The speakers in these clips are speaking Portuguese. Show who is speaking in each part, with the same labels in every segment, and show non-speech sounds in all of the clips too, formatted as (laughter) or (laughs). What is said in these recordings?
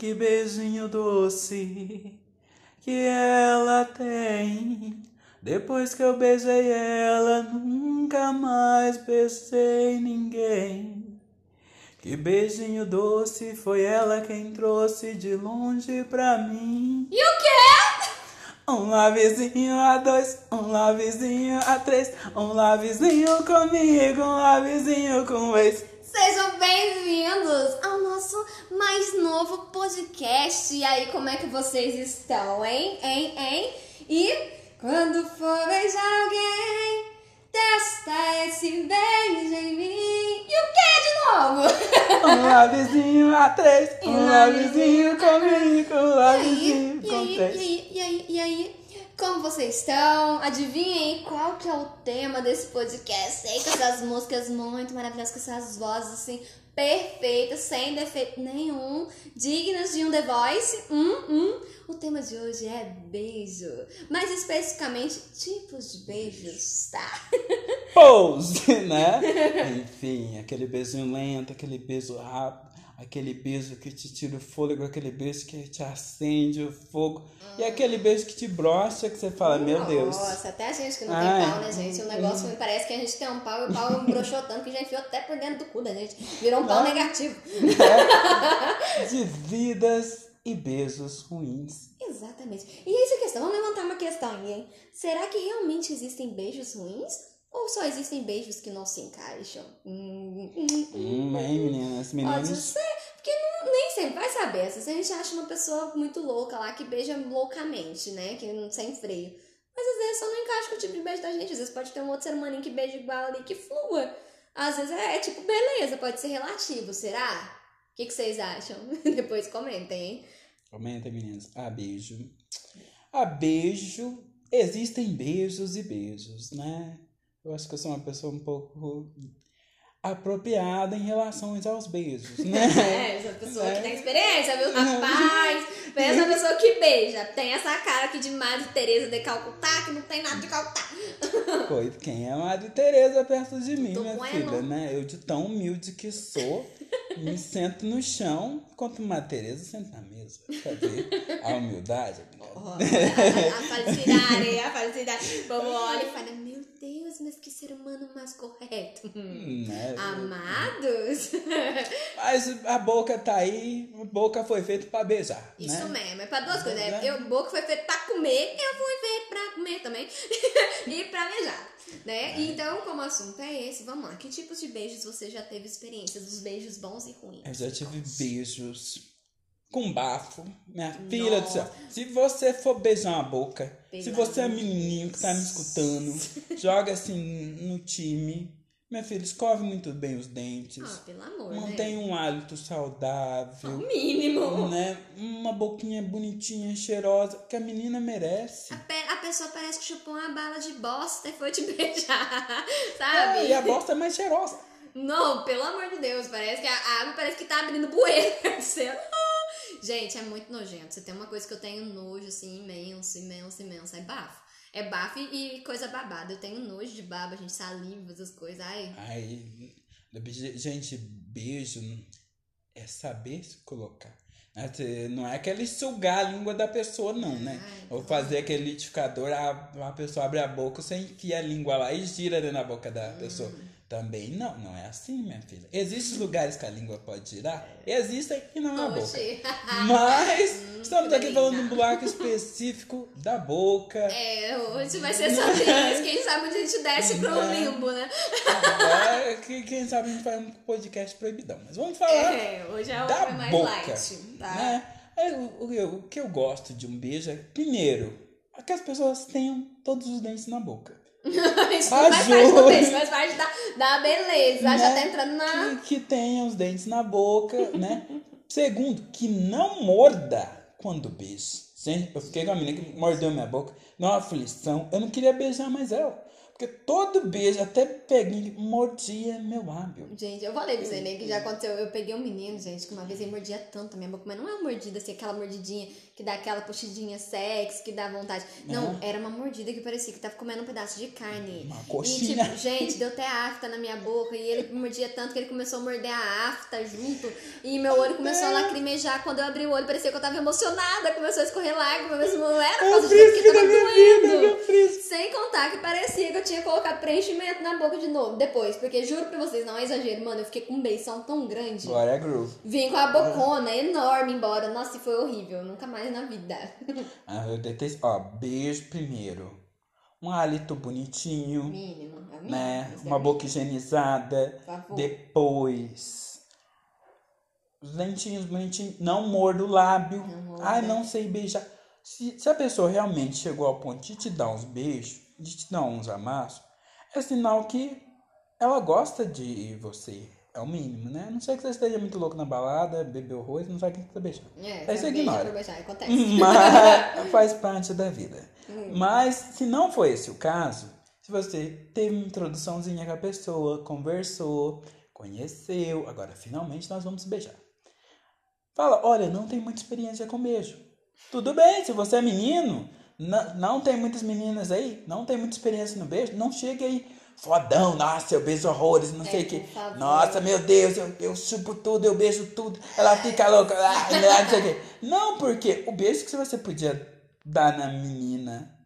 Speaker 1: Que beijinho doce que ela tem. Depois que eu beijei ela, nunca mais beijei ninguém. Que beijinho doce foi ela quem trouxe de longe pra mim.
Speaker 2: E o quê?
Speaker 1: Um lavezinho a dois, um lavezinho a três, um lavezinho comigo, um lavezinho com ex.
Speaker 2: Sejam bem-vindos ao nosso mais novo podcast. E aí, como é que vocês estão, hein? Hein? Hein? E quando for beijar alguém, testa esse beijo em mim. E o que de novo? (laughs)
Speaker 1: Um lavezinho a três, um lavezinho comigo, um
Speaker 2: E
Speaker 1: lavezinho
Speaker 2: aí, e
Speaker 1: com
Speaker 2: aí,
Speaker 1: três.
Speaker 2: e aí, e aí, e aí? Como vocês estão? Adivinhem qual que é o tema desse podcast? Sei com essas músicas muito maravilhosas, com essas vozes assim perfeitas, sem defeito nenhum, dignas de um The Voice. Hum, hum. O tema de hoje é beijo, mais especificamente tipos de beijos, tá?
Speaker 1: Pose, (laughs) né? Enfim, aquele beijinho lento, aquele beijo rápido, aquele beijo que te tira o fôlego, aquele beijo que te acende o fogo, e aquele beijo que te brocha, que você fala, meu Deus.
Speaker 2: Nossa, até a gente que não
Speaker 1: Ai.
Speaker 2: tem pau, né, gente? O negócio me parece que a gente tem um pau e o pau (laughs) broxou tanto que já enfiou até por dentro do cu da gente. Virou um pau negativo.
Speaker 1: De vidas e beijos ruins.
Speaker 2: Exatamente. E essa questão, vamos levantar uma questão aí, hein? Será que realmente existem beijos ruins? Ou só existem beijos que não se encaixam? Hum, hum, hum.
Speaker 1: Hum, hein, meninas,
Speaker 2: Pode
Speaker 1: meninos.
Speaker 2: ser, porque não- nem sempre vai saber. Às vezes a gente acha uma pessoa muito louca lá que beija loucamente, né? Que não sem freio. Mas às vezes só não encaixa com o tipo de beijo da gente. Às vezes pode ter um outro ser humaninho que beija igual ali que flua. Às vezes é, é tipo, beleza, pode ser relativo, será? O que, que vocês acham? (laughs) Depois comentem, hein?
Speaker 1: Comenta, meninas. A beijo. A beijo. Existem beijos e beijos, né? Eu acho que eu sou uma pessoa um pouco apropriada em relação aos beijos, né?
Speaker 2: É, essa pessoa
Speaker 1: É.
Speaker 2: que tem experiência, viu? Rapaz, pensa a pessoa que beija. Tem essa cara aqui de Madre Teresa de Calcutá, que não tem nada de Calcutá.
Speaker 1: Pois quem é a Madre Teresa perto de mim,
Speaker 2: Tô
Speaker 1: minha filha, né? Eu de tão humilde que sou, me sento no chão, enquanto Madre Teresa senta na mesa. Quer ver a humildade?
Speaker 2: Ó, a, a felicidade, a felicidade. Povo olha e fala, Deus, mas que ser humano mais correto. Hum.
Speaker 1: Né?
Speaker 2: Amados? (laughs)
Speaker 1: Mas a boca tá aí, a boca foi feita pra beijar,
Speaker 2: Isso
Speaker 1: né?
Speaker 2: mesmo, é pra duas coisas.
Speaker 1: É.
Speaker 2: Eu, boca foi feita pra comer, eu fui feita pra comer também. (laughs) e pra beijar, né? Então, como o assunto é esse, vamos lá. Que tipos de beijos você já teve experiência? Dos beijos bons e ruins?
Speaker 1: Eu já tive beijos com bafo. Minha filha do céu. Se você for beijar uma boca, se você é
Speaker 2: uma
Speaker 1: menininho que tá me escutando, (laughs) joga assim no time. Minha filha, escove muito bem os dentes.
Speaker 2: Ah, pelo amor,
Speaker 1: Mantém
Speaker 2: né?
Speaker 1: um hálito
Speaker 2: O
Speaker 1: saudável.
Speaker 2: mínimo.
Speaker 1: Né? Uma boquinha bonitinha, cheirosa, que a menina merece.
Speaker 2: A, pe- a pessoa parece que chupou uma bala de bosta e foi te (laughs) beijar, sabe?
Speaker 1: É, e a bosta é mais cheirosa.
Speaker 2: Não, pelo amor de Deus, parece que a água parece que tá abrindo bueira. (laughs) Gente, é muito nojento. Você tem uma coisa que eu tenho nojo, assim, imenso, imenso, imenso. É bafo. É bafo e, coisa babada. Eu tenho nojo de baba, gente, saliva, essas coisas. Ai,
Speaker 1: Ai, gente, beijo é saber se colocar. Cê- Não é aquele sugar a língua da pessoa, não, né?
Speaker 2: Ai,
Speaker 1: Ou fazer aquele liquidificador, a, a pessoa abre a boca, você enfia a língua lá e gira dentro da boca da pessoa.
Speaker 2: Hum.
Speaker 1: Também não, não é assim, minha filha. Existem lugares que a língua pode girar? Existem e não é a boca. (laughs) Mas estamos
Speaker 2: que
Speaker 1: aqui falando de um bloco específico da boca.
Speaker 2: É, hoje vai ser sobre isso. Quem sabe a gente desce pro
Speaker 1: É.
Speaker 2: limbo, né?
Speaker 1: É, que, quem sabe a gente faz um podcast proibidão. Mas vamos falar
Speaker 2: É, hoje é o
Speaker 1: da
Speaker 2: é mais
Speaker 1: boca.
Speaker 2: light, tá?
Speaker 1: né? É, o que eu gosto de um beijo é, primeiro, é que as pessoas tenham todos os dentes na boca. (laughs)
Speaker 2: Isso faz parte do beijo, faz parte da, da beleza. Já
Speaker 1: Né?
Speaker 2: tá entrando na.
Speaker 1: Que, que tenha os dentes na boca, né? (laughs) Segundo, que não morda quando beija. Gente, eu fiquei com a menina que mordeu minha boca. Não, aflição. Eu não queria beijar mais ela. Porque todo beijo, até peguinho, mordia meu lábio.
Speaker 2: Gente, eu falei pra você, né, que já aconteceu. Eu peguei um menino, gente, que uma vez ele mordia tanto a minha boca, mas não é uma mordida assim, aquela mordidinha que dá aquela puxidinha sexy, que dá vontade. Não, era uma mordida que parecia que tava comendo um pedaço de carne.
Speaker 1: Uma
Speaker 2: E,
Speaker 1: coxinha.
Speaker 2: tipo, gente, deu até afta na minha boca. E ele mordia tanto que ele começou a morder a afta junto. E meu olho começou a lacrimejar. Quando eu abri o olho, parecia que eu tava emocionada. Começou a escorrer lágrimas, mas não era por
Speaker 1: É
Speaker 2: causa disso,
Speaker 1: da
Speaker 2: tava
Speaker 1: vida,
Speaker 2: doendo.
Speaker 1: príncipe.
Speaker 2: Sem contar que parecia que eu tinha colocado preenchimento na boca de novo, depois. Porque juro pra vocês, não é exagero, mano, eu fiquei com um beição tão grande.
Speaker 1: Glória Groove.
Speaker 2: Vim com a bocona enorme embora. Nossa, e foi horrível. Nunca mais na vida. (laughs)
Speaker 1: Ah, eu detesto. Ó, beijo primeiro. Um hálito bonitinho,
Speaker 2: Mínimo. É mínimo.
Speaker 1: né?
Speaker 2: É
Speaker 1: Uma
Speaker 2: o
Speaker 1: boca higienizada.
Speaker 2: Por favor.
Speaker 1: Depois. Os dentinhos bonitinhos. Não mordo o lábio.
Speaker 2: Não.
Speaker 1: Ai, não sei beijar. Se, se a pessoa realmente chegou ao ponto de te dar uns beijos, de te dar uns amassos, é sinal que ela gosta de você. É o mínimo, né? Não sei que você esteja muito louco na balada, bebeu horror, não sabe quem que tá beijando.
Speaker 2: É,
Speaker 1: Aí você ignora.
Speaker 2: beijar, acontece. (laughs)
Speaker 1: Mas (laughs) faz parte da vida.
Speaker 2: Hum.
Speaker 1: Mas se não foi esse o caso, se você teve uma introduçãozinha com a pessoa, conversou, conheceu, agora finalmente nós vamos beijar. Fala, olha, não tem muita experiência com beijo. Tudo bem, se você é menino, não, não tem muitas meninas aí, não tem muita experiência no beijo, não chega aí fodão, nossa, eu beijo horrores, não
Speaker 2: É,
Speaker 1: sei o que.
Speaker 2: por favor.
Speaker 1: Nossa, meu Deus, eu, eu chupo tudo, eu beijo tudo, ela fica louca, não sei o que. Não, porque o beijo que você podia dar na menina,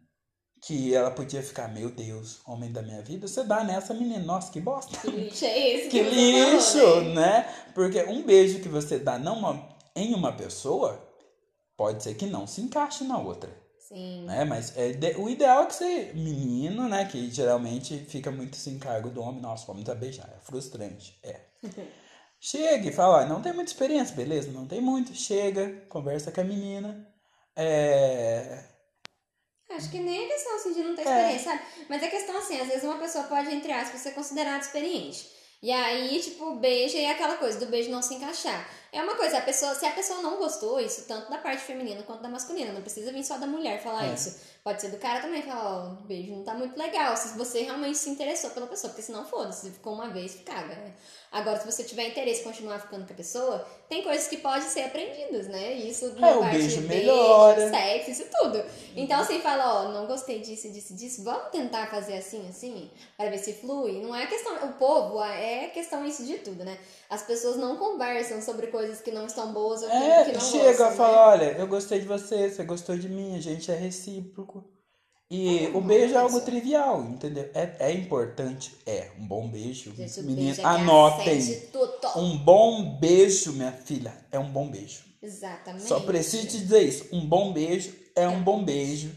Speaker 1: que ela podia ficar, meu Deus, homem da minha vida, você dá nessa menina, nossa, que bosta.
Speaker 2: Que lixo é esse?
Speaker 1: Que
Speaker 2: você
Speaker 1: lixo,
Speaker 2: falou, né?
Speaker 1: né? Porque um beijo que você dá não em uma pessoa, pode ser que não se encaixe na outra,
Speaker 2: Sim.
Speaker 1: né? Mas é de- o ideal é que você, menino, né? Que geralmente fica muito se encargo do homem, nossa, vamos a beijar, é frustrante, é. (laughs) Chega e fala, ó, não tem muita experiência, beleza? Não tem muito, chega, conversa com a menina, é...
Speaker 2: Acho que nem é questão assim de não ter
Speaker 1: É.
Speaker 2: experiência, sabe? Mas é questão assim, às vezes uma pessoa pode, entre aspas, ser considerada experiente. E aí, tipo, beija e é aquela coisa do beijo não se encaixar. É uma coisa, a pessoa, se a pessoa não gostou, isso tanto da parte feminina quanto da masculina, não precisa vir só da mulher falar
Speaker 1: É.
Speaker 2: isso. Pode ser do cara também falar, ó, o beijo não tá muito legal, se você realmente se interessou pela pessoa, porque senão foda-se, se ficou uma vez, caga, né? Agora, se você tiver interesse em continuar ficando com a pessoa, tem coisas que podem ser aprendidas, né? Isso na
Speaker 1: É,
Speaker 2: parte
Speaker 1: beijo
Speaker 2: de
Speaker 1: melhora.
Speaker 2: sexo, isso tudo. Então, assim, fala, ó, não gostei disso, disso, disso, vamos tentar fazer assim, assim, para ver se flui. Não é questão, o povo é questão isso de tudo, né? As pessoas não conversam sobre coisas que não estão boas ou
Speaker 1: É,
Speaker 2: que não
Speaker 1: chega
Speaker 2: gostam,
Speaker 1: a
Speaker 2: né?
Speaker 1: falar, olha, eu gostei de você, você gostou de mim, a gente é recíproco. E
Speaker 2: É,
Speaker 1: o beijo é algo trivial, entendeu? É, é importante, é, um bom beijo.
Speaker 2: Gente, o
Speaker 1: Menino,
Speaker 2: beijo é
Speaker 1: anotem. Um bom beijo, minha filha, é um bom beijo.
Speaker 2: Exatamente.
Speaker 1: Só preciso te dizer isso, um bom beijo é um bom beijo,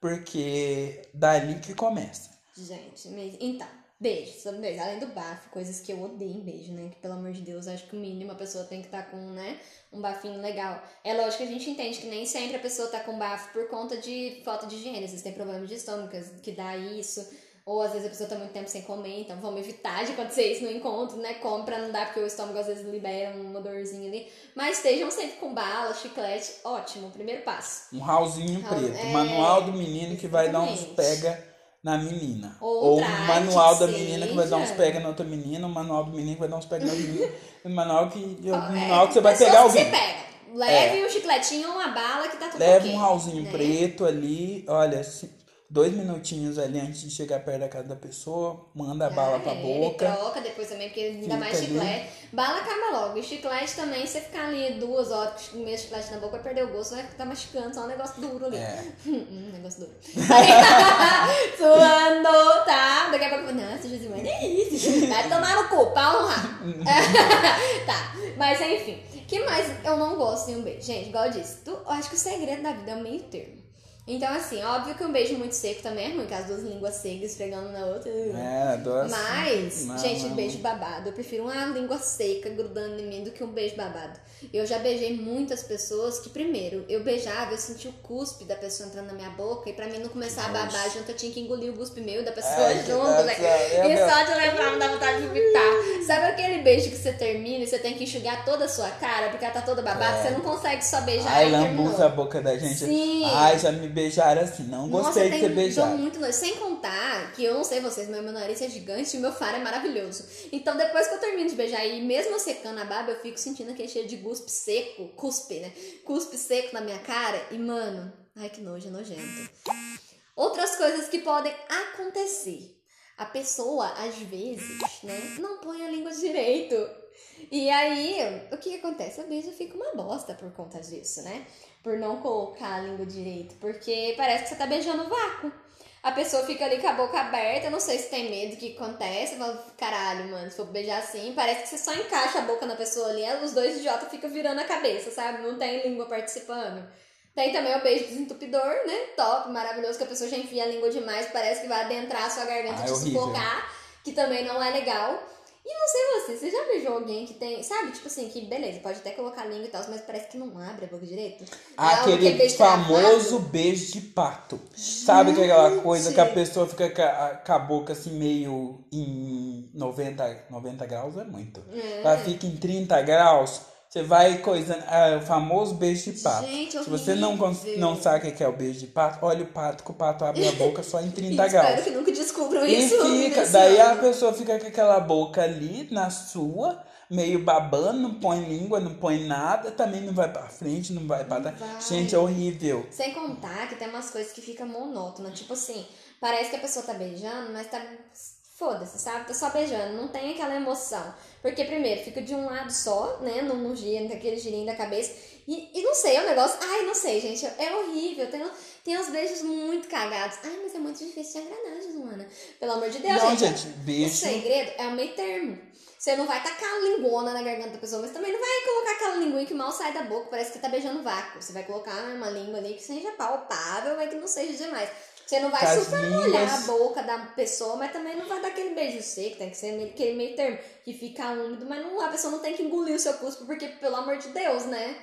Speaker 1: porque dali que começa.
Speaker 2: Gente, então, beijo, sobre beijo. Além do bafo, coisas que eu odeio em beijo, né? Que pelo amor de Deus, acho que o mínimo a pessoa tem que estar com, né? Um bafinho legal. É lógico que a gente entende que nem sempre a pessoa tá com bafo por conta de falta de higiene. Às vezes tem problemas de estômago que dá isso. Ou às vezes a pessoa tá muito tempo sem comer, então vamos evitar de acontecer isso no encontro, né? Come pra não dar, porque o estômago às vezes libera um odorzinho ali. Mas estejam sempre com bala, chiclete, ótimo, primeiro passo.
Speaker 1: Um rauzinho
Speaker 2: Raul-
Speaker 1: preto,
Speaker 2: é,
Speaker 1: manual do menino que vai dar uns pega na menina.
Speaker 2: Ou
Speaker 1: Ou um manual da menina que vai dar uns pega na outra menina, um manual do menino que vai dar uns pega na menina, um manual que, um
Speaker 2: É,
Speaker 1: manual que você vai pegar
Speaker 2: que você
Speaker 1: alguém.
Speaker 2: pega. Leve um chicletinho ou uma bala que tá tudo
Speaker 1: Leva
Speaker 2: ok,
Speaker 1: um rauzinho
Speaker 2: né?
Speaker 1: preto ali, olha, se- dois minutinhos ali antes de chegar perto da casa da pessoa, manda a bala pra
Speaker 2: Ah,
Speaker 1: boca.
Speaker 2: Troca depois também, porque ainda mais
Speaker 1: ali.
Speaker 2: chiclete. Bala acaba logo. E chiclete também, você ficar ali duas horas com o chiclete na boca, vai perder o gosto, vai ficar mastigando, só um negócio duro ali.
Speaker 1: É. (laughs)
Speaker 2: Hum, negócio duro. (laughs) Suando, tá? Daqui a pouco, nossa, Josimane, é isso. Vai tomar no cu, pau no rabo. tá, mas enfim. que mais eu não gosto em um beijo? Gente, igual eu disse, tu, eu acho que o segredo da vida é o meio termo. Então, assim, óbvio que um beijo muito seco também é ruim, que as duas línguas secas esfregando na outra.
Speaker 1: É, duas.
Speaker 2: Mas,
Speaker 1: Não,
Speaker 2: gente, beijo babado. Eu prefiro uma língua seca grudando em mim do que um beijo babado. Eu já beijei muitas pessoas que, primeiro, eu beijava, eu sentia o cuspe da pessoa entrando na minha boca e pra mim não começar a babar junto, eu tinha que engolir o cuspe meu da pessoa junto, né?
Speaker 1: eu
Speaker 2: E
Speaker 1: meu-
Speaker 2: só de lembrar me dá vontade de vomitar. Sabe aquele beijo que você termina e você tem que enxugar toda a sua cara porque ela tá toda babada?
Speaker 1: É.
Speaker 2: Você não consegue só beijar
Speaker 1: Ai, lambuza a boca da gente.
Speaker 2: Sim.
Speaker 1: Ai, já me beijar assim. Não
Speaker 2: Nossa,
Speaker 1: gostei de
Speaker 2: tem,
Speaker 1: ser beijado.
Speaker 2: muito nojo. Sem contar que eu não sei vocês, mas meu nariz é gigante e meu faro é maravilhoso. Então depois que eu termino de beijar e mesmo secando a barba, eu fico sentindo aquele cheiro de cuspe seco, cuspe, né? Cuspe seco na minha cara e, mano, ai que nojo, é nojento. Outras coisas que podem acontecer. A pessoa, às vezes, né, não põe a língua direito. E aí, o que, acontece? A beijo fica uma bosta por conta disso, né? Por não colocar a língua direito. Porque parece que você tá beijando o vácuo. A pessoa fica ali com a boca aberta, não sei se tem medo do que acontece. Fala, caralho, mano, se for beijar assim, parece que você só encaixa a boca na pessoa ali, os dois idiotas ficam virando a cabeça, sabe? Não tem língua participando. Tem também o beijo desentupidor, né? Top, maravilhoso, que a pessoa já enfia a língua demais, parece que vai adentrar a sua garganta
Speaker 1: Ah, é
Speaker 2: te
Speaker 1: horrível.
Speaker 2: sufocar, que também não é legal. E não sei você, você já beijou alguém que tem, sabe, tipo assim, que beleza, pode até colocar a língua e tal, mas parece que não abre a boca direito? É é
Speaker 1: Aquele
Speaker 2: beijo
Speaker 1: famoso beijo de pato. Sabe que é aquela coisa que a pessoa fica com a, com a boca assim meio em 90, 90 graus é muito.
Speaker 2: É.
Speaker 1: Ela fica em 30 graus, você vai coisando. É o famoso beijo de pato.
Speaker 2: Gente,
Speaker 1: Se você não, não sabe o que é o beijo de pato, olha o pato, que o pato abre a boca só em (laughs) 30
Speaker 2: Espero
Speaker 1: graus.
Speaker 2: que nunca descubram
Speaker 1: E
Speaker 2: isso.
Speaker 1: fica,
Speaker 2: nesse
Speaker 1: daí a pessoa fica com aquela boca ali na sua, meio babando, não põe língua, não põe nada, também não vai pra frente, não vai pra trás. Gente, é horrível.
Speaker 2: Sem contar que tem umas coisas que ficam monótonas. Tipo assim, parece que a pessoa tá beijando, mas tá. Foda-se, sabe? Tá só beijando, não tem aquela emoção. Porque, primeiro, fica de um lado só, né? No, no giro, naquele girinho da cabeça. E, e não sei, é um negócio. Ai, não sei, gente. É horrível. Tem, tem uns beijos muito cagados. Ai, mas é muito difícil de agradar, Joana. Pelo amor de Deus,
Speaker 1: Não,
Speaker 2: gente.
Speaker 1: gente,
Speaker 2: O
Speaker 1: beijo.
Speaker 2: segredo é o meio termo. Você não vai tacar a lingona na garganta da pessoa, mas também não vai colocar aquela linguinha que mal sai da boca, parece que tá beijando vácuo. Você vai colocar uma língua ali que seja palpável, mas que não seja demais. Você não vai super molhar a boca da pessoa, mas também não vai dar aquele beijo seco, tem que ser aquele meio termo, que fica úmido, mas não, a pessoa não tem que engolir o seu cuspo, porque, pelo amor de Deus, né?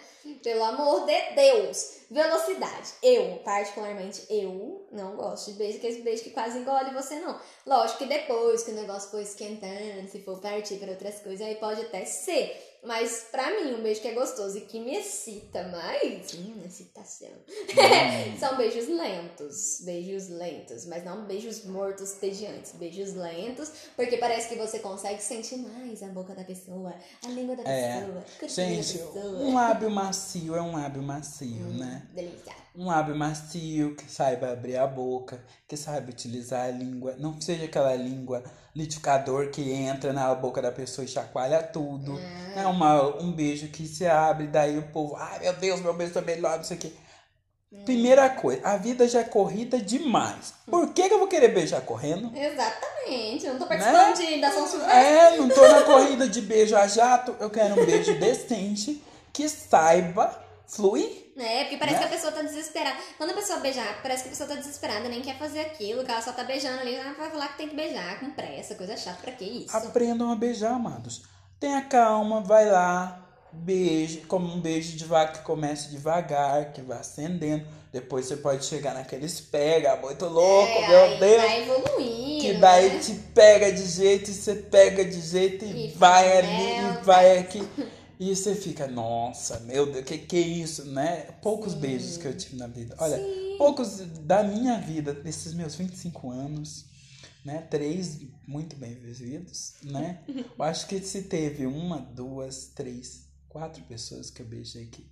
Speaker 2: Pelo amor de Deus. Velocidade. Eu, particularmente, eu não gosto de beijo, aquele beijo que quase engole você, não. Lógico que depois que o negócio for esquentando, se for partir para outras coisas, aí pode até ser. Mas pra mim, um beijo que é gostoso e que me excita mais, hum, excitação, (laughs) são beijos lentos. Beijos lentos, mas não beijos mortos, tediantes. Beijos lentos, porque parece que você consegue sentir mais a boca da pessoa, a língua da
Speaker 1: É.
Speaker 2: pessoa,
Speaker 1: Gente,
Speaker 2: da pessoa.
Speaker 1: um lábio macio é um lábio macio,
Speaker 2: Hum,
Speaker 1: né?
Speaker 2: Delícia.
Speaker 1: Um lábio macio que saiba abrir a boca, que saiba utilizar a língua. Não seja aquela língua liquidificador que entra na boca da pessoa e chacoalha tudo. É uma, um beijo que se abre, daí o povo, ai meu Deus, meu beijo tá melhor, não sei o quê. Primeira coisa, a vida já é corrida demais. Por que, que eu vou querer beijar correndo?
Speaker 2: Exatamente. Eu não tô participando de, da São Silvestre.
Speaker 1: É, não tô na corrida de beijo a jato, eu quero um beijo (laughs) decente que saiba fluir.
Speaker 2: É, porque parece
Speaker 1: Né?
Speaker 2: que a pessoa tá desesperada. Quando a pessoa beijar, parece que a pessoa tá desesperada, nem quer fazer aquilo, que ela só tá beijando ali, ela vai falar que tem que beijar com pressa, coisa chata, pra que isso?
Speaker 1: Aprendam a beijar, amados. Tenha calma, vai lá, beije, como um beijo de vaca que comece devagar, que vai acendendo. Depois você pode chegar naqueles pega muito louco,
Speaker 2: É,
Speaker 1: meu
Speaker 2: aí
Speaker 1: Deus.
Speaker 2: Vai evoluindo.
Speaker 1: Que daí
Speaker 2: né?
Speaker 1: te pega de jeito e você pega de jeito e,
Speaker 2: E
Speaker 1: vai ali e vai aqui. (laughs) E você fica, nossa, meu Deus, que que é isso, né? Poucos beijos que eu tive na vida. Olha, poucos da minha vida, desses meus 25 anos, né? Três muito bem vividos, né? Eu acho que se teve uma, duas, três, quatro pessoas que eu beijei que,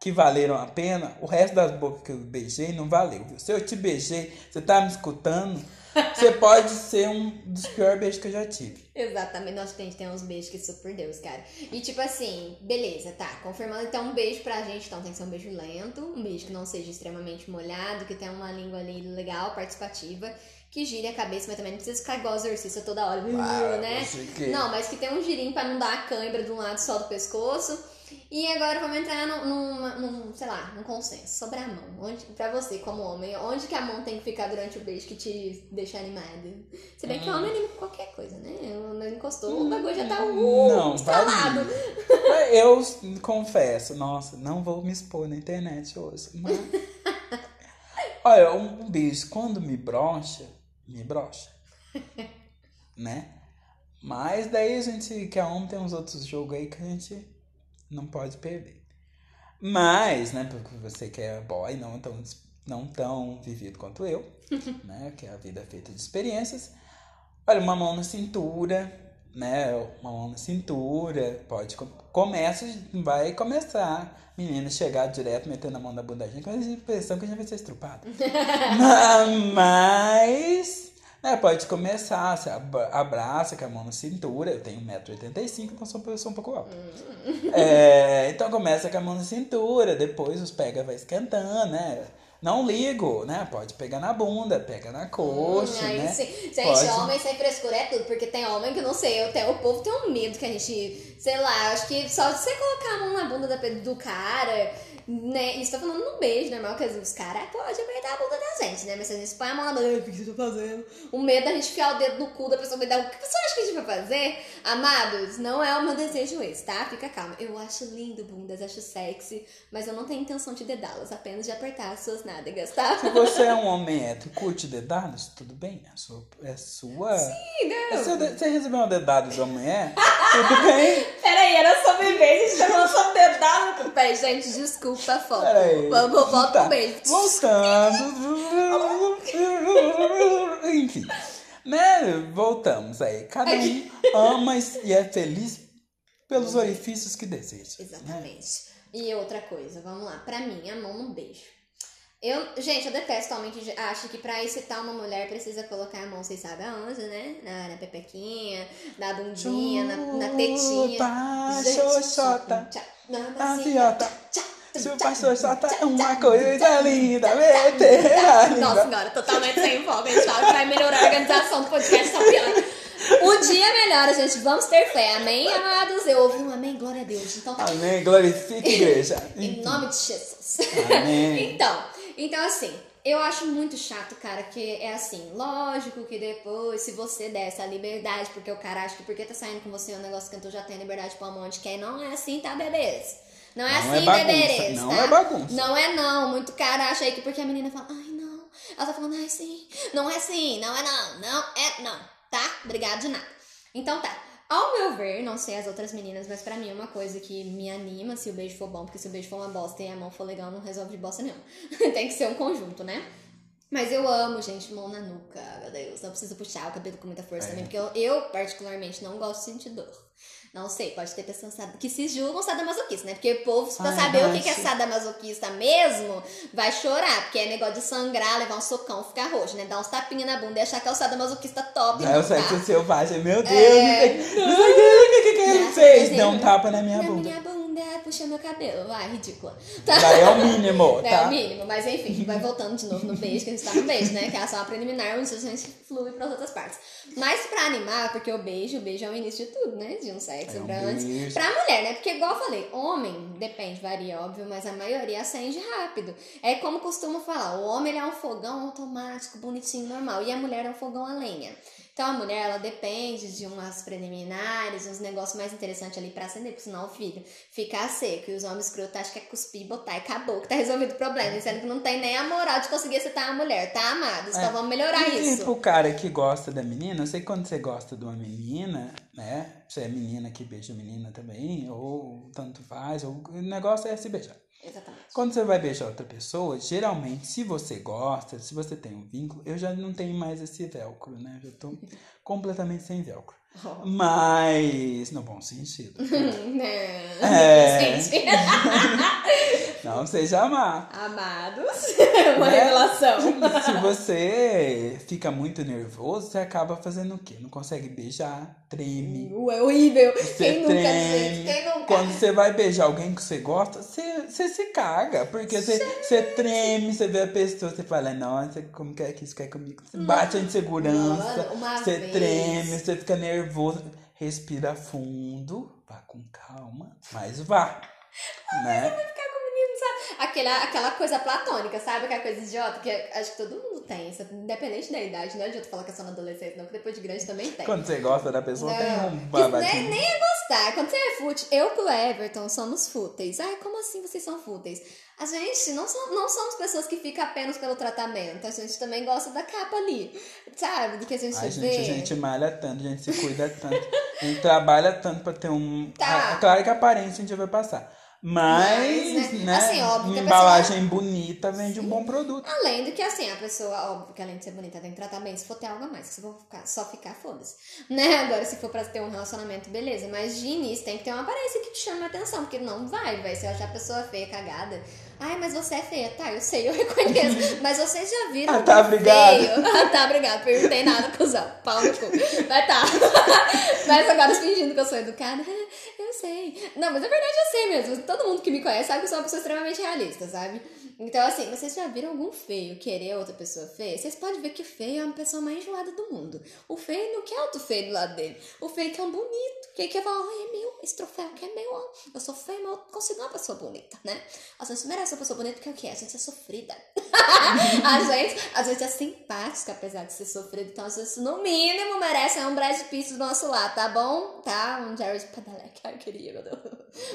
Speaker 1: que valeram a pena, o resto das bocas que eu beijei não valeu, viu? Se eu te beijei, você tá me escutando, você pode ser um dos piores beijos que eu já tive.
Speaker 2: Exatamente. Nossa, gente, tem uns beijos que super Deus, cara. E tipo assim, beleza, tá. Confirmando então um beijo pra gente. Então tem que ser um beijo lento, um beijo que não seja extremamente molhado, que tenha uma língua ali legal, participativa, que gire a cabeça, mas também não precisa ficar igual exorcista toda hora, né?
Speaker 1: você que-
Speaker 2: Não, mas que tem um girinho pra não dar a cãibra de um lado só do pescoço. E agora vamos entrar num, num, sei lá, num consenso sobre a mão. Onde, pra você, como homem, onde que a mão tem que ficar durante o beijo que te deixa animada? Se bem que o homem anima com qualquer coisa, né? Não encostou, o bagulho já tá uh,
Speaker 1: Não,
Speaker 2: instalado.
Speaker 1: varia. (laughs) Eu confesso, nossa, não vou me expor na internet hoje. Mas... (laughs) Olha, um, um beijo, quando me brocha, me brocha. (laughs) né? Mas daí a gente, que a homem tem uns outros jogos aí que a gente não pode perder. Mas, né, porque você que é boy, não, então não tão vivido quanto eu, (laughs) né? Que a vida é feita de experiências. Olha, uma mão na cintura, né? Uma mão na cintura, pode começa, vai começar. Menina chegar direto metendo a mão na bunda da gente, com a impressão que a gente vai ser estrupada. (laughs) Mas é, pode começar, você abraça com a mão na cintura. Eu tenho 1,85m, então sou uma pessoa um pouco alta. Hum. É, então começa com a mão na cintura, depois os pega vai esquentando, né? Não ligo, né? Pode pegar na bunda, pega na coxa, hum, né? Sim.
Speaker 2: Gente, Pode... homem sem frescura é tudo, porque tem homem que não sei, eu tenho, o povo tem um medo que a gente, sei lá, acho que só de você colocar a mão na bunda do cara né? Isso tá falando no beijo, normal, que os caras podem apertar a bunda da gente, né? Mas se a gente põe a mão na bunda, o que você tá fazendo? O medo da gente enfiar o dedo no cu da pessoa, dar o que você acha que a gente vai fazer? Amados, não é o meu desejo esse, tá? Fica calma. Eu acho lindo bundas, acho sexy, mas eu não tenho intenção de dedá-las, apenas de apertar as suas nádegas, tá?
Speaker 1: Se você é um homem hétero, curte dedados, tudo bem, é sua. É sua...
Speaker 2: Sim, não.
Speaker 1: É seu, você recebeu uma dedada de uma mulher? tudo bem? (laughs)
Speaker 2: Peraí, era sobre beijo, a gente tá falando sobre dedado. Peraí, gente, desculpa pra foto. Vamos, volta tá. beijo.
Speaker 1: Voltando. Enfim. Né? Voltamos aí. Cada um ama e é feliz pelos orifícios que deseja.
Speaker 2: Né? Exatamente. Né? E outra coisa, vamos lá. Pra mim, a mão no beijo. Eu, gente, eu detesto homem que acha que pra excitar uma mulher precisa colocar a mão, vocês sabem aonde, né? Na, na pepequinha, na bundinha, na, na tetinha.
Speaker 1: Chupa, xoxota, na maciota. Chupa, xoxota é uma coisa linda, meter
Speaker 2: Nossa senhora, totalmente sem que vai melhorar a organização do podcast, tá pior. Um dia melhor, gente. Vamos ter fé. Amém, amados? Eu ouvi um amém, glória a Deus. Então tá.
Speaker 1: Amém, glorifique igreja.
Speaker 2: em nome de Jesus.
Speaker 1: Amém. (laughs)
Speaker 2: então. Então, assim, eu acho muito chato, cara, que é assim, lógico que depois, se você der essa liberdade, porque o cara acha que porque tá saindo com você é um negócio que tu já tem liberdade pra um monte, que não é assim, tá, bebês? Não é não assim, é bebês,
Speaker 1: Não tá? é bagunça.
Speaker 2: Não é não. Muito cara acha aí que porque a menina fala, ai, não. Ela tá falando, ai, sim. Não é assim, não é não. Não é não. Tá? Obrigado de nada. Então tá. Ao meu ver, não sei as outras meninas, mas para mim é uma coisa que me anima se o beijo for bom, porque se o beijo for uma bosta e a mão for legal, não resolve de bosta nenhuma. (laughs) Tem que ser um conjunto, né? Mas eu amo, gente, mão na nuca, meu Deus. Não preciso puxar o cabelo com muita força é. também, porque eu, eu, particularmente, não gosto de sentir dor. Não sei, pode ter pessoas que se julgam sadomasoquistas, né? Porque o povo, pra Ai, saber o que é sadomasoquista mesmo, vai chorar. Porque é negócio de sangrar, levar um socão, ficar roxo, né? Dar uns tapinhas na bunda e achar que é o sadomasoquista top.
Speaker 1: É o sexo selvagem, meu Deus. É... Não sei o que, ele fez. Deu um tapa na minha bunda.
Speaker 2: Na minha bunda, puxa meu cabelo. Ai, ridícula.
Speaker 1: Tá. Daí é o mínimo, (laughs) tá?
Speaker 2: É o mínimo, mas enfim, vai voltando de novo no beijo, que a gente tá no beijo, né? Que é só uma preliminar, onde a gente flui pras outras partes. Mas pra animar, porque o beijo, o beijo é o início de tudo, né? De um sexo é um grande. Isso. Pra mulher, né? Porque, igual eu falei, homem, depende, varia, óbvio, mas a maioria acende rápido. É como costumo falar, o homem ele é um fogão automático, bonitinho, normal, e a mulher é um fogão a lenha. Então a mulher, ela depende de umas preliminares, uns negócios mais interessantes ali pra acender, porque senão o filho fica seco. E os homens escrotos acham que é cuspir, botar e acabou, que tá resolvido o problema. Sendo que não tem nem a moral de conseguir acertar a mulher, tá, amados? Então é. vamos melhorar
Speaker 1: e,
Speaker 2: isso.
Speaker 1: E pro cara que gosta da menina, eu sei que quando você gosta de uma menina, né? Você é menina que beija menina também, ou tanto faz, ou o negócio é se beijar.
Speaker 2: Exatamente.
Speaker 1: Quando você vai beijar outra pessoa, geralmente, se você gosta, se você tem um vínculo, eu já não tenho mais esse velcro, né? Eu tô (laughs) completamente sem velcro. Oh. Mas, no bom sentido. (laughs)
Speaker 2: é... (laughs)
Speaker 1: não seja amar.
Speaker 2: Amados, (laughs) uma né? revelação. (laughs)
Speaker 1: Se você fica muito nervoso, você acaba fazendo o quê? Não consegue beijar, treme.
Speaker 2: Uh, é horrível.
Speaker 1: Você
Speaker 2: Quem
Speaker 1: treme.
Speaker 2: nunca, gente? Quem nunca?
Speaker 1: Quando você vai beijar alguém que você gosta, você, você se caga. Porque você, você treme, você vê a pessoa, você fala, nossa, como que é que isso quer comigo? Você bate a insegurança,
Speaker 2: Mano,
Speaker 1: você vez. treme, você fica nervoso. Respira fundo, vá com calma, mas vá. né?
Speaker 2: Vai ficar com o menino, sabe? Aquela, aquela coisa platônica, sabe? Aquela coisa idiota que acho que todo mundo tem, independente da idade. Não adianta falar que é só na adolescência, não, porque depois de grande também tem.
Speaker 1: Quando você gosta da pessoa, não. tem um
Speaker 2: babadinho. Nem, nem é gostar. Quando você é fútil, eu com o Everton somos fúteis. Ai, como assim vocês são fúteis? A gente não, so, não somos pessoas que ficam apenas pelo tratamento. A gente também gosta da capa ali. Sabe? Do que a gente
Speaker 1: Ai,
Speaker 2: vê.
Speaker 1: Gente, a gente malha tanto, a gente se cuida tanto. a gente trabalha tanto pra ter um. Tá. claro que a aparência a gente vai passar. Mas,
Speaker 2: Mas, né,
Speaker 1: né?
Speaker 2: assim, óbvio que a pessoa-
Speaker 1: embalagem bonita vende um bom produto.
Speaker 2: Além do que, assim, a pessoa, óbvio que além de ser bonita, tem que tratar bem. Se for ter algo a mais, se for ficar, só ficar, foda-se. (laughs) Né? Agora, se for pra ter um relacionamento, beleza. Mas de início tem que ter uma aparência que te chame a atenção, porque não vai, vai. Se eu achar a pessoa feia, cagada. Ai, mas você é feia. Tá, eu sei, eu (laughs) reconheço. (laughs) Mas vocês já viram
Speaker 1: Ah, tá, obrigado.
Speaker 2: feio? Ah, tá, obrigado. Perguntei nada, cuzão. Pau no cu. Mas tá. Mas agora fingindo que eu sou educada. Sei. Não, mas na verdade eu sei mesmo. Todo mundo que me conhece sabe que eu sou uma pessoa extremamente realista, sabe? Então, assim, vocês já viram algum feio querer outra pessoa feia? Vocês podem ver que o feio é a pessoa mais enjoada do mundo. O feio não quer outro feio do lado dele. O feio quer um bonito. Que quer falar, ai, é meu, esse troféu aqui é meu, ó. Eu sou feio, mas eu consigo uma pessoa bonita, né? A gente merece uma pessoa bonita porque o que é? A gente é sofrida. (laughs) a gente, a gente é simpática, apesar de ser sofrida. Então, a gente, no mínimo, merece um Brad Pitt do nosso lado, tá bom? Tá? Um Jared Padalecki. Ai, queria, meu Deus.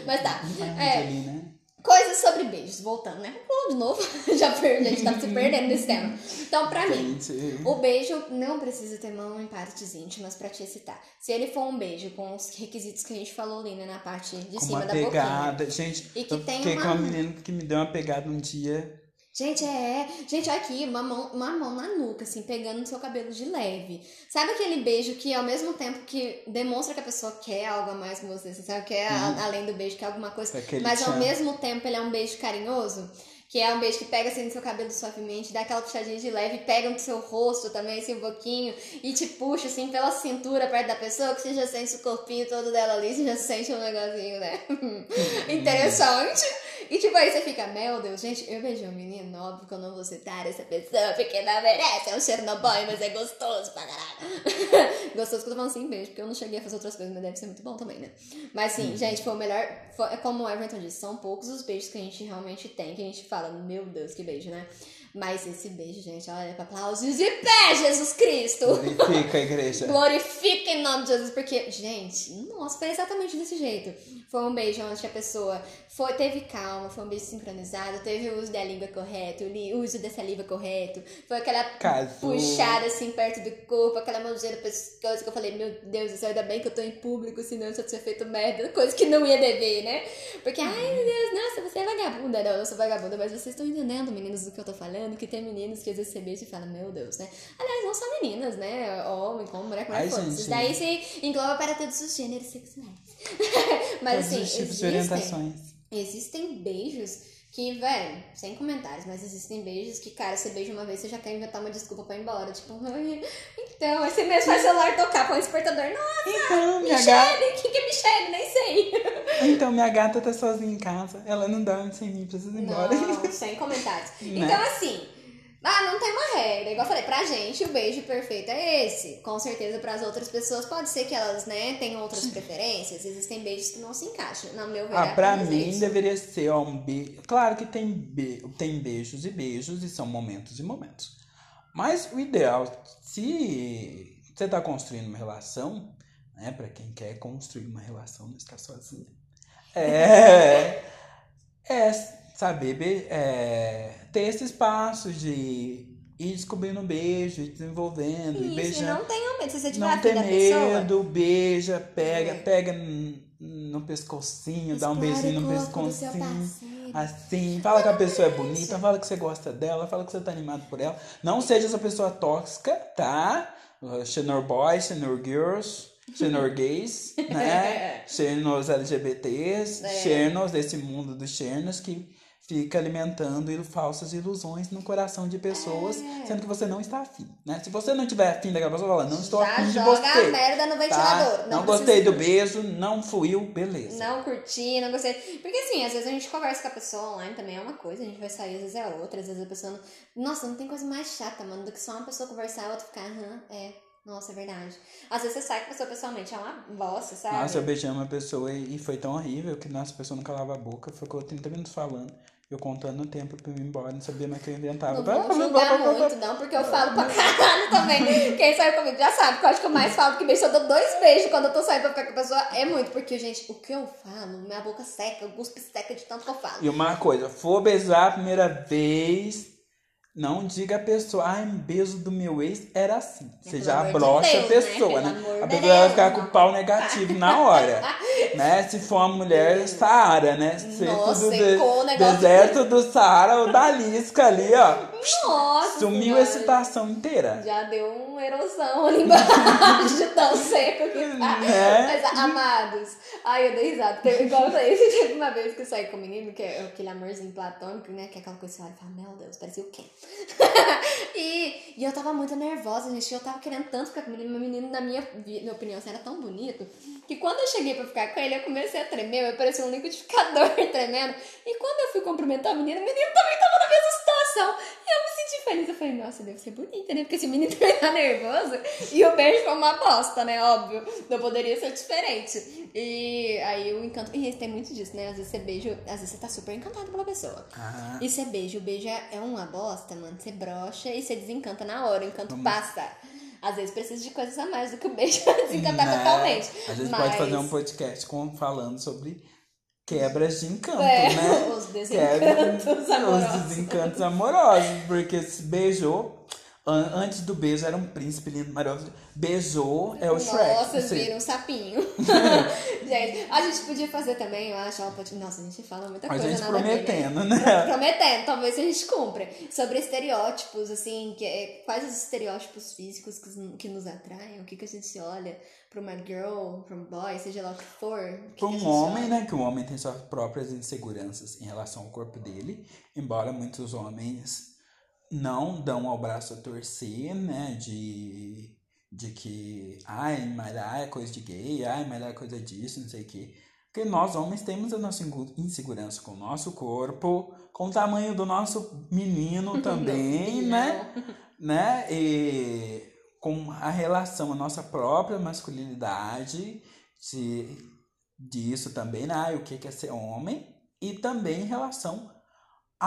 Speaker 2: Mas tá. É? Coisas sobre beijos, voltando, né? Vou de novo, (laughs) já perdi, a gente tá se perdendo nesse tema. Então, pra mim,
Speaker 1: Gente,
Speaker 2: o beijo não precisa ter mão em partes íntimas pra te excitar. Se ele for um beijo com os requisitos que a gente falou ali, né? Na parte de
Speaker 1: com
Speaker 2: cima
Speaker 1: uma
Speaker 2: da boquinha.
Speaker 1: pegada. Gente,
Speaker 2: E que
Speaker 1: eu
Speaker 2: tem
Speaker 1: fiquei
Speaker 2: uma-
Speaker 1: com uma menina que me deu uma pegada um dia.
Speaker 2: Gente, é. Gente, olha aqui, uma mão, uma mão na nuca, assim, pegando no seu cabelo de leve. Sabe aquele beijo que, ao mesmo tempo que demonstra que a pessoa quer algo a mais com você, assim, sabe? Quer, a- além do beijo, quer alguma coisa.
Speaker 1: Aquele
Speaker 2: Mas ao mesmo tempo ele é um beijo carinhoso. Que é um beijo que pega assim no seu cabelo suavemente, dá aquela puxadinha de leve, pega no seu rosto também, assim, um pouquinho, e te puxa assim pela cintura perto da pessoa, que você já sente o corpinho todo dela ali, você já sente um negocinho, né? (laughs) Interessante. E tipo, aí você fica, meu Deus, gente, eu vejo um menino, óbvio que eu não vou citar essa pessoa, porque não merece, é um Chernobyl, mas é gostoso pra caralho. (laughs) gostoso que eu tô falando assim, beijo, porque eu não cheguei a fazer outras coisas, mas deve ser muito bom também, né? Mas sim, gente, foi o melhor, foi, é como o Everton disse, são poucos os beijos que a gente realmente tem, que a gente fala, meu Deus, que beijo, né? Mas esse beijo, gente, olha, é pra aplausos de pé, Jesus Cristo!
Speaker 1: Glorifica a igreja. (laughs)
Speaker 2: Glorifica em nome de Jesus, porque, gente, nossa, foi exatamente desse jeito. Foi um beijo onde a pessoa foi, teve calma, foi um beijo sincronizado, teve o uso da língua correto, o uso da saliva correto, foi aquela
Speaker 1: Casou.
Speaker 2: puxada assim perto do corpo, aquela mãozinha no pescoço que eu falei, meu Deus do céu, ainda bem que eu tô em público, senão eu só tinha feito merda, coisa que não ia dever, né? Porque, ai meu Deus, nossa, você é vagabunda. Não, eu não sou vagabunda, mas vocês estão entendendo, meninos, do que eu tô falando, que tem meninos que às vezes você beija e fala, meu Deus, né? Aliás, não só meninas, né? Homem, como mulher, como é. Isso daí se engloba para todos os gêneros sexuais. (laughs) mas
Speaker 1: Todos
Speaker 2: assim,
Speaker 1: os tipos de
Speaker 2: existem,
Speaker 1: orientações.
Speaker 2: Existem beijos que, velho, sem comentários, mas existem beijos que, cara, você beija uma vez, você já quer inventar uma desculpa pra ir embora. Tipo, "Ai, (laughs) então, aí você mesmo faz o celular tocar, põe o despertador. Nossa,
Speaker 1: Então, minha gata.
Speaker 2: Michelle, o que, que é Michelle? Nem sei.
Speaker 1: Então, minha gata tá sozinha em casa. Ela não dorme sem mim, precisa ir embora.
Speaker 2: Não, (laughs) sem comentários.
Speaker 1: Né?
Speaker 2: Então, assim, ah, não tem uma regra. Igual eu falei, pra gente o beijo perfeito é esse. Com certeza, pras outras pessoas, pode ser que elas, né, tenham outras preferências. Existem beijos que não se encaixam. No meu ver,
Speaker 1: Ah,
Speaker 2: é
Speaker 1: pra mim
Speaker 2: isso.
Speaker 1: deveria ser um beijo. Claro que tem, be... tem beijos e beijos, e são momentos e momentos. Mas o ideal, se você tá construindo uma relação, né? Pra quem quer construir uma relação, não está sozinha. É. é saber be- é, ter esses passos de ir descobrindo um beijo, ir desenvolvendo,
Speaker 2: Isso, e
Speaker 1: beijando.
Speaker 2: não tenham medo. Se você tiver
Speaker 1: Não ter
Speaker 2: da pessoa...
Speaker 1: medo, beija, pega,
Speaker 2: É.
Speaker 1: pega no pescocinho, dá um beijinho no pescocinho. Assim, fala que a pessoa é bonita, fala que você gosta dela, fala que você tá animado por ela. Não seja essa pessoa tóxica, tá? Xenor boys, xenor girls, xenor (laughs) gays, né? (laughs) Xenos LGBTs,
Speaker 2: É.
Speaker 1: xenos desse mundo dos xernos que fica alimentando il- falsas ilusões no coração de pessoas,
Speaker 2: É.
Speaker 1: sendo que você não está afim, né? Se você não tiver afim daquela pessoa, fala, não estou
Speaker 2: Já
Speaker 1: afim de
Speaker 2: joga
Speaker 1: você.
Speaker 2: a merda no ventilador.
Speaker 1: Tá?
Speaker 2: Não,
Speaker 1: Não, gostei do beijo, não fluiu, beleza.
Speaker 2: Não curti, não gostei. Porque assim, às vezes a gente conversa com a pessoa online também é uma coisa, a gente vai sair, às vezes é outra, às vezes a pessoa não. Nossa, não tem coisa mais chata, mano, do que só uma pessoa conversar e a outra ficar, aham, é. Nossa, é verdade. Às vezes você sai com a pessoa pessoalmente, é uma bosta, sabe?
Speaker 1: Nossa, eu beijei uma pessoa e e foi tão horrível que nossa, a pessoa nunca lava a boca. Ficou 30 minutos falando. Eu contando o tempo pra eu ir embora, não sabia mais o que eu inventava.
Speaker 2: Não vou julgar muito, não, porque eu falo pra caralho também. Quem saiu comigo já sabe que eu acho que eu mais falo que beijo. Eu dou dois beijos quando eu tô saindo pra ficar com a pessoa. É muito, porque, gente, o que eu falo, minha boca seca, eu guspo seca de tanto que eu falo.
Speaker 1: E uma coisa, for beijar a primeira vez, não diga a pessoa, ai, um beijo do meu ex era assim. Você já
Speaker 2: amor de
Speaker 1: a pessoa,
Speaker 2: né?
Speaker 1: né? A
Speaker 2: de
Speaker 1: pessoa vai ficar com o pau negativo na hora. (laughs) né? Se for uma mulher, Saara, né? Ser
Speaker 2: Nossa,
Speaker 1: tudo
Speaker 2: negócio.
Speaker 1: deserto do Saara, o da Lisca ali, ó.
Speaker 2: Nossa!
Speaker 1: Sumiu a excitação inteira.
Speaker 2: Já deu uma erosão ali embaixo de tão seco que tá.
Speaker 1: Né?
Speaker 2: Mas, amados, ai, eu dei risada. Teve, igual falei, (laughs) teve uma vez que eu saí com o menino, que é aquele amorzinho platônico, né? Que é aquela coisa que você olha e fala, meu Deus, parecia o quê? (laughs) e, e eu tava muito nervosa, gente. Eu tava querendo tanto ficar com o menino. Meu menino, na minha, minha opinião, assim, era tão bonito que quando eu cheguei pra ficar com ele, eu comecei a tremer. Eu parecia um liquidificador (laughs) tremendo. E quando eu fui cumprimentar o menino, o menino também tava na mesma situação. E eu me senti feliz. Eu falei, nossa, deve ser bonita, né? Porque esse menino (laughs) também tá nervoso. E o beijo foi uma bosta, né? Óbvio. Não poderia ser diferente. E aí o encanto. E tem muito disso, né? Às vezes você beija, às vezes você tá super encantado pela pessoa.
Speaker 1: Ah,
Speaker 2: E você beija, o beijo é é uma bosta, mano. Você brocha e você desencanta na hora, o encanto passa. Às vezes precisa de coisas a mais do que o beijo pra (laughs) desencantar
Speaker 1: né?
Speaker 2: totalmente.
Speaker 1: A gente
Speaker 2: Mas-
Speaker 1: pode fazer um podcast com, falando sobre quebras de encanto,
Speaker 2: É,
Speaker 1: né?
Speaker 2: os
Speaker 1: Quebra-
Speaker 2: desencantos amorosos.
Speaker 1: Os desencantos amorosos, porque se beijou, antes do beijo era um príncipe lindo, maravilhoso. Beijou, é o Shrek.
Speaker 2: Nossa, vira um sapinho. (laughs) gente, a gente podia fazer também, eu acho. Nossa, a gente fala muita
Speaker 1: A
Speaker 2: coisa
Speaker 1: gente
Speaker 2: nada a ver, né?
Speaker 1: prometendo, né?
Speaker 2: Prometendo, talvez a gente cumpra. Sobre estereótipos, assim, que é- quais os estereótipos físicos que, que nos atraem, o que, que a gente olha pra uma girl, pra um boy, seja lá o que for. o que
Speaker 1: Para
Speaker 2: que a
Speaker 1: um
Speaker 2: gente
Speaker 1: homem,
Speaker 2: olha.
Speaker 1: né? Que o homem tem suas próprias inseguranças em relação ao corpo dele, embora muitos homens não dão ao braço a torcer, né? De, de que, ai, malhar é coisa de gay, ai, malhar é coisa disso, não sei o quê. Porque nós homens temos a nossa insegurança com o nosso corpo, com o tamanho do nosso menino (laughs) também, né? (laughs) né? E com a relação, a nossa própria masculinidade, de, disso também, né? Ah, o que que é ser homem, e também em relação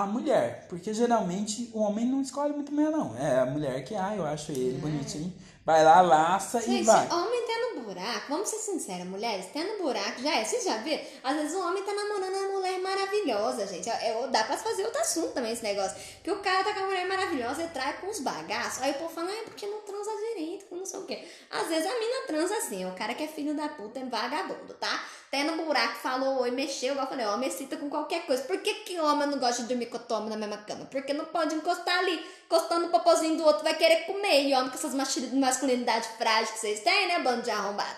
Speaker 1: à mulher. Porque geralmente o homem não escolhe muito bem, não. É a mulher que, ah, eu acho ele bonitinho, vai lá, laça e
Speaker 2: Gente,
Speaker 1: vai.
Speaker 2: homem tendo buraco, vamos ser sinceros, mulheres, tendo buraco, já é, vocês já viram? Às vezes o homem tá namorando uma mulher maravilhosa, gente. É, é, dá pra fazer outro assunto também esse negócio. Que o cara tá com a mulher maravilhosa e trai com os bagaços. Aí o povo fala, ah, é porque não transa direito, não sei o quê. Às vezes a mina transa assim, o cara que é filho da puta é vagabundo, tá? Tendo buraco, falou oi, mexeu, igual eu falei, homem excita com qualquer coisa. Por que, que homem não gosta de dormir com o na mesma cama? Porque não pode encostar ali, encostando o popozinho do outro, vai querer comer. E homem com essas masculinidade frágil que vocês têm, né, bando de arrombado?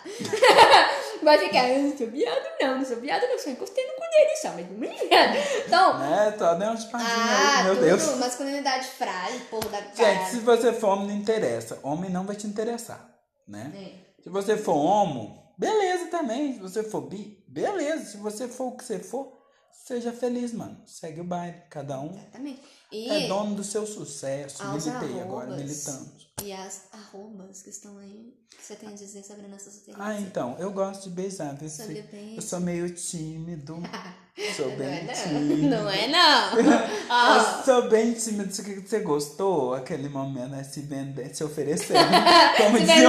Speaker 2: (laughs) vai ficar, eu não sou viado, não, não sou viado, não, só encostei no cu dele só, mas não é. Então,
Speaker 1: Né? Só deu uma espadinha
Speaker 2: ah,
Speaker 1: aí, meu
Speaker 2: tudo,
Speaker 1: Deus.
Speaker 2: masculinidade frágil, porra da
Speaker 1: Gente,
Speaker 2: cara.
Speaker 1: se você for homem, não interessa. Homem não vai te interessar, né?
Speaker 2: É.
Speaker 1: Se você for homo, beleza também. Se você for bi, beleza. Se você for o que você for, seja feliz, mano. Segue o baile. Cada um
Speaker 2: Exatamente. E,
Speaker 1: é dono do seu sucesso. Militei agora, militamos.
Speaker 2: e as arrobas que estão aí, que você tem a dizer sobre a nossa solteirice?
Speaker 1: Ah, então, eu gosto de beijar, viu?
Speaker 2: Sobre beijo.
Speaker 1: Eu sou meio tímido. (laughs) Sou
Speaker 2: Não é
Speaker 1: bem
Speaker 2: não.
Speaker 1: tímido.
Speaker 2: Não é não. (laughs)
Speaker 1: Eu sou bem tímido. Você você gostou? Aquele momento, né? Se vender, se oferecendo. (laughs) Como
Speaker 2: Se
Speaker 1: dizia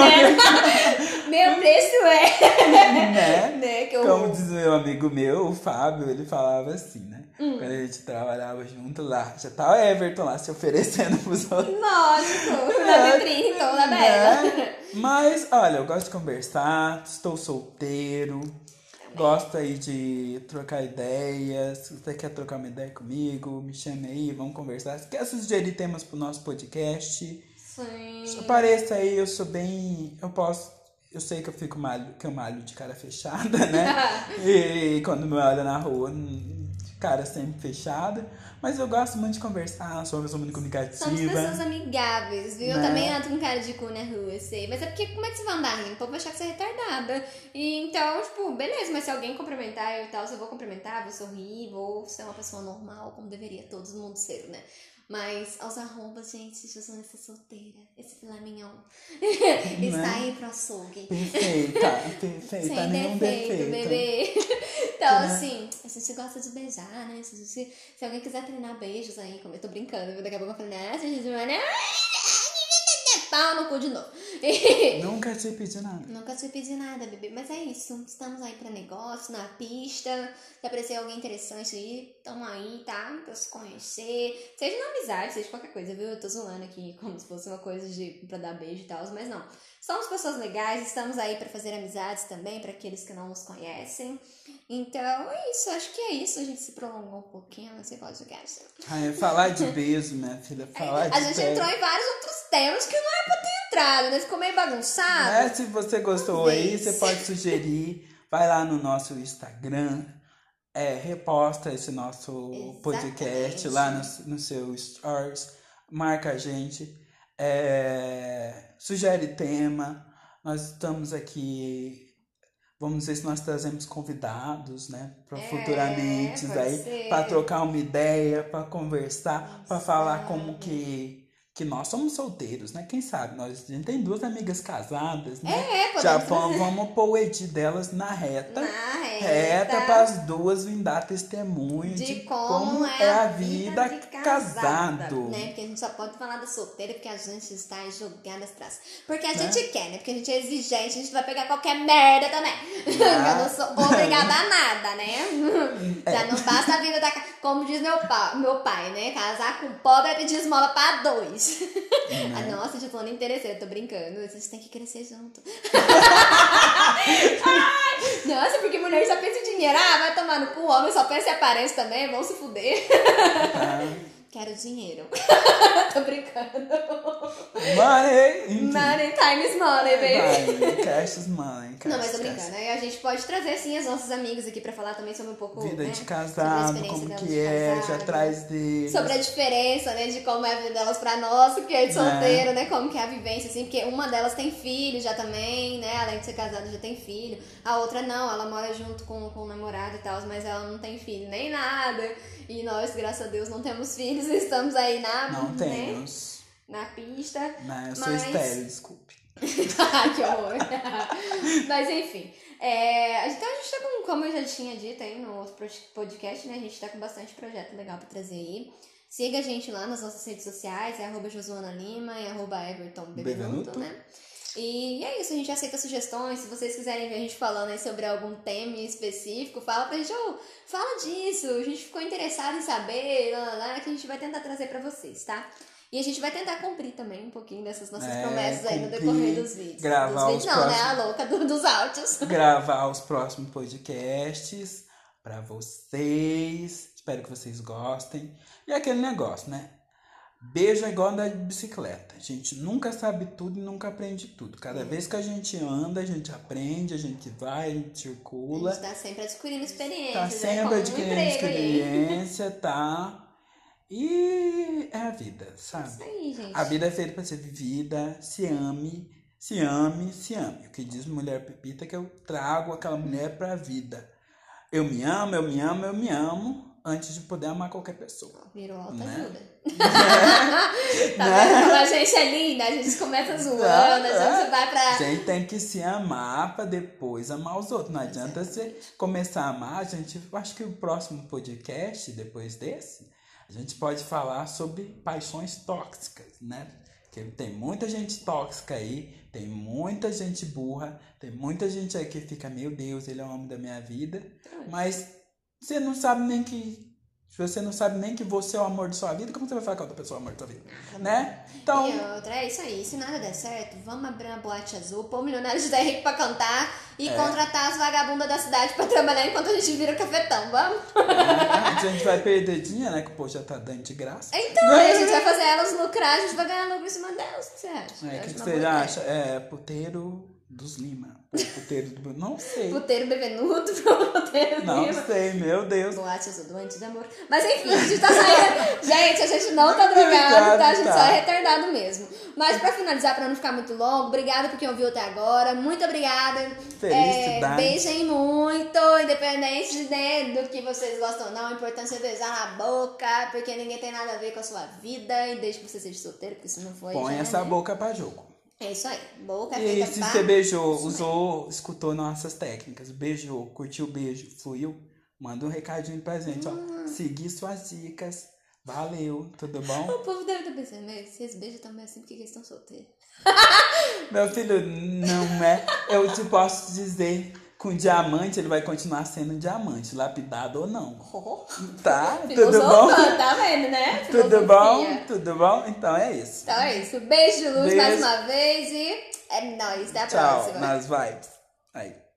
Speaker 2: meu preço é. (laughs)
Speaker 1: né?
Speaker 2: né, que eu...
Speaker 1: Como diz meu amigo meu, o Fábio, ele falava assim, né?
Speaker 2: Hum.
Speaker 1: Quando a gente trabalhava junto lá, já tava o Everton lá se oferecendo (laughs) pros outros.
Speaker 2: Lógico, na vitrine toda bela.
Speaker 1: Né? Mas, olha, eu gosto de conversar, estou solteiro, gosto aí de trocar ideias. Se você quer trocar uma ideia comigo, me chame aí, vamos conversar. Se quer sugerir temas pro nosso podcast,
Speaker 2: Sim.
Speaker 1: apareça aí, eu sou bem. Eu posso. Eu sei que eu fico malho, que eu malho de cara fechada, né? (laughs) e quando me olha na rua, hum, cara sempre fechada. Mas eu gosto muito de conversar, sou uma pessoa muito
Speaker 2: Somos
Speaker 1: comunicativa.
Speaker 2: pessoas amigáveis, viu? Eu
Speaker 1: Né?
Speaker 2: também ando com cara de cu na rua, eu sei. Mas é porque como é que você vai andar rindo? O povo vai achar que você é retardada. E então, tipo, beleza, mas se alguém cumprimentar eu e tal, eu vou cumprimentar, vou sorrir, vou ser uma pessoa normal, como deveria todo mundo ser, né? Mas aos arrombas, gente, Jesus essa solteira, esse filé mignon. Está aí pro açougue.
Speaker 1: Perfeita, perfeita,
Speaker 2: Sem
Speaker 1: nenhum
Speaker 2: defeito,
Speaker 1: defeito.
Speaker 2: bebê. Então,
Speaker 1: Né?
Speaker 2: assim, a gente gosta de beijar, né? Se, se, se alguém quiser treinar beijos aí, como eu tô brincando, daqui a pouco eu falo, né? Se a gente vai, né? Pau no cu de novo.
Speaker 1: Nunca te pedi nada.
Speaker 2: Nunca te pedi nada, bebê. Mas é isso. Estamos aí pra negócio, na pista. Se aparecer alguém interessante aí, tamo aí, tá? Pra se conhecer. Seja na amizade, seja qualquer coisa, viu? Eu tô zoando aqui como se fosse uma coisa de pra dar beijo e tal, mas não. Somos pessoas legais, estamos aí pra fazer amizades também, pra aqueles que não nos conhecem. Então é isso, acho que é isso. A gente se prolongou um pouquinho nesse podcast.
Speaker 1: Ai, falar de beijo, minha filha. (laughs) Falar de
Speaker 2: A gente
Speaker 1: beijo.
Speaker 2: entrou em vários outros temas que não é pra ter entrado, né? Ficou meio bagunçado.
Speaker 1: Né? Se você gostou aí, você pode sugerir. Vai lá no nosso Instagram, é, reposta esse nosso podcast
Speaker 2: Exatamente.
Speaker 1: lá no, no seu stories, marca a gente, é, sugere tema. Nós estamos aqui. Vamos ver se nós trazemos convidados, né? Pra
Speaker 2: É,
Speaker 1: futuramente
Speaker 2: pode
Speaker 1: aí,
Speaker 2: ser.
Speaker 1: para trocar uma ideia, para conversar, para falar como que que nós somos solteiros, né? Quem sabe? Nós, a gente tem duas amigas casadas, né?
Speaker 2: É, podemos
Speaker 1: Já vamos, vamos pôr o Edi delas na reta.
Speaker 2: Na reta.
Speaker 1: Reta para as duas vir dar testemunho
Speaker 2: de,
Speaker 1: de,
Speaker 2: como, é a vida,
Speaker 1: vida,
Speaker 2: de casado, né? Porque a gente só pode falar da solteira porque a gente está jogada atrás. Porque a
Speaker 1: Né?
Speaker 2: gente quer, né? Porque a gente é exigente, a gente vai pegar qualquer merda também.
Speaker 1: Ah. (laughs)
Speaker 2: Eu não sou obrigada a nada, né?
Speaker 1: É.
Speaker 2: Já não basta a vida da Como diz meu pai, meu pai, né? Casar com pobre é pedir esmola pra dois.
Speaker 1: Né?
Speaker 2: Ah, Nossa, tipo, não interessei, eu tô brincando. Vocês têm que crescer junto. (laughs) Nossa, porque mulher só pensa em dinheiro. Ah, vai tomar no cu, homem só pensa em aparência também, vão se fuder.
Speaker 1: Tá?
Speaker 2: Quero dinheiro. (laughs) Tô brincando.
Speaker 1: Money!
Speaker 2: Money, time is money, baby.
Speaker 1: Vai, cash is money.
Speaker 2: Não, mas
Speaker 1: cash,
Speaker 2: tô
Speaker 1: cash.
Speaker 2: brincando. Aí a gente pode trazer, sim, os nossos amigos aqui pra falar também sobre um pouco,
Speaker 1: Vida
Speaker 2: né,
Speaker 1: de casado, como que
Speaker 2: de
Speaker 1: é, já traz deles.
Speaker 2: Sobre a diferença, né, de como é a vida delas pra nós, que é de
Speaker 1: Né?
Speaker 2: solteiro, né, como que é a vivência, assim, porque uma delas tem filho já também, né, além de ser casada já tem filho, a outra não, ela mora junto com, com o namorado e tal, mas ela não tem filho nem nada, e nós, graças a Deus, não temos estamos aí na,
Speaker 1: Não
Speaker 2: né,
Speaker 1: temos.
Speaker 2: na pista,
Speaker 1: Né? Eu sou
Speaker 2: Mas-
Speaker 1: estéreo, desculpe. (laughs)
Speaker 2: Que horror. Mas enfim. É, então a gente tá com, como eu já tinha dito aí no outro podcast, né? A gente tá com bastante projeto legal pra trazer aí. Siga a gente lá nas nossas redes sociais, é arroba Josuana Lima e arroba Everton né? E é isso, a gente aceita sugestões. Se vocês quiserem ver a gente falando aí sobre algum tema em específico, fala pra gente, ô, fala disso, a gente ficou interessado em saber, lá, lá, que a gente vai tentar trazer pra vocês, tá? E a gente vai tentar cumprir também um pouquinho dessas nossas
Speaker 1: É,
Speaker 2: promessas aí no decorrer dos vídeos.
Speaker 1: gravar
Speaker 2: dos vídeos
Speaker 1: os
Speaker 2: não, né?
Speaker 1: próximos-
Speaker 2: A louca do- dos áudios. (laughs)
Speaker 1: gravar os próximos podcasts pra vocês. Espero que vocês gostem. E aquele negócio, né? Beijo é igual andar de bicicleta. A gente nunca sabe tudo e nunca aprende tudo. Cada vez que a gente anda, a gente aprende, a gente vai, a gente
Speaker 2: A
Speaker 1: circula.
Speaker 2: gente tá sempre adquirindo experiências.
Speaker 1: Tá
Speaker 2: né?
Speaker 1: sempre
Speaker 2: um
Speaker 1: adquirindo experiência, tá? E é a vida,
Speaker 2: Isso
Speaker 1: sabe?
Speaker 2: aí, gente.
Speaker 1: A vida é feita pra ser vivida, se ame, se ame, se ame. O que diz mulher Pepita é que eu trago aquela mulher pra vida. Eu me amo, eu me amo, eu me amo, antes de poder amar qualquer pessoa.
Speaker 2: Virou alta
Speaker 1: Né?
Speaker 2: ajuda. (laughs) (laughs) tá vendo como a gente é linda? A gente começa zoando, a gente vai pra.
Speaker 1: A gente tem que se amar pra depois amar os outros. Não adianta você começar a amar. A gente, acho que o próximo podcast, depois desse, a gente pode falar sobre paixões tóxicas, né? Porque tem muita gente tóxica aí, tem muita gente burra, tem muita gente aí que fica, meu Deus, ele é o homem da minha vida, mas você não sabe nem que. Se você não sabe nem que você é o amor de sua vida, como você vai falar que a outra pessoa é o amor de sua vida? Né? Então.
Speaker 2: E outra, é isso aí. Se nada der certo, vamos abrir uma boate azul, pôr o Milionário José Henrique pra cantar e
Speaker 1: É.
Speaker 2: contratar as vagabundas da cidade pra trabalhar enquanto a gente vira cafetão, vamos?
Speaker 1: a gente vai perder dinheiro, né? Que o povo já tá dando de graça.
Speaker 2: Então, aí a gente vai fazer elas lucrar, a gente vai ganhar lucro em cima delas. O que você acha?
Speaker 1: É, o que, que você
Speaker 2: ideia.
Speaker 1: acha? É, puteiro dos Lima. Ou Puteiro do. Não sei.
Speaker 2: Puteiro bebenudo pro puteiro
Speaker 1: Não
Speaker 2: Lima.
Speaker 1: sei, meu Deus.
Speaker 2: Boate azul, doente de amor. Mas enfim, a gente tá saindo. (laughs) gente, a gente não tá drogado, tá? A gente
Speaker 1: tá.
Speaker 2: só é retardado mesmo. Mas pra finalizar, pra não ficar muito longo, obrigada por quem ouviu até agora. Muito obrigada. É,
Speaker 1: Felicidade.
Speaker 2: beijem muito, independente de, né, do que vocês gostam ou não. O importante é beijar na boca, porque ninguém tem nada a ver com a sua vida. E desde que você seja solteiro, porque se não for.
Speaker 1: Põe
Speaker 2: já,
Speaker 1: essa
Speaker 2: né?
Speaker 1: boca pra jogo.
Speaker 2: É isso aí. Boca é
Speaker 1: E
Speaker 2: feita
Speaker 1: se
Speaker 2: pra...
Speaker 1: você beijou, usou, escutou nossas técnicas, beijou, curtiu o beijo, fluiu, manda um recadinho pra gente, ó.
Speaker 2: Hum.
Speaker 1: Seguir suas dicas. Valeu, tudo bom?
Speaker 2: O povo deve estar pensando, "Meu, se eles beijam também assim, porque eles estão solteiros.
Speaker 1: Meu filho, não é. Eu te posso dizer, com diamante ele vai continuar sendo diamante, lapidado ou não.
Speaker 2: Oh,
Speaker 1: Tá? Tudo bom?
Speaker 2: Tá vendo, né?
Speaker 1: Tudo bom? Tudo bom? Então é isso.
Speaker 2: Então é isso. Beijo de luz
Speaker 1: Beijo.
Speaker 2: mais uma vez e é nóis. Até a
Speaker 1: Tchau,
Speaker 2: próxima.
Speaker 1: nas vibes. Aí.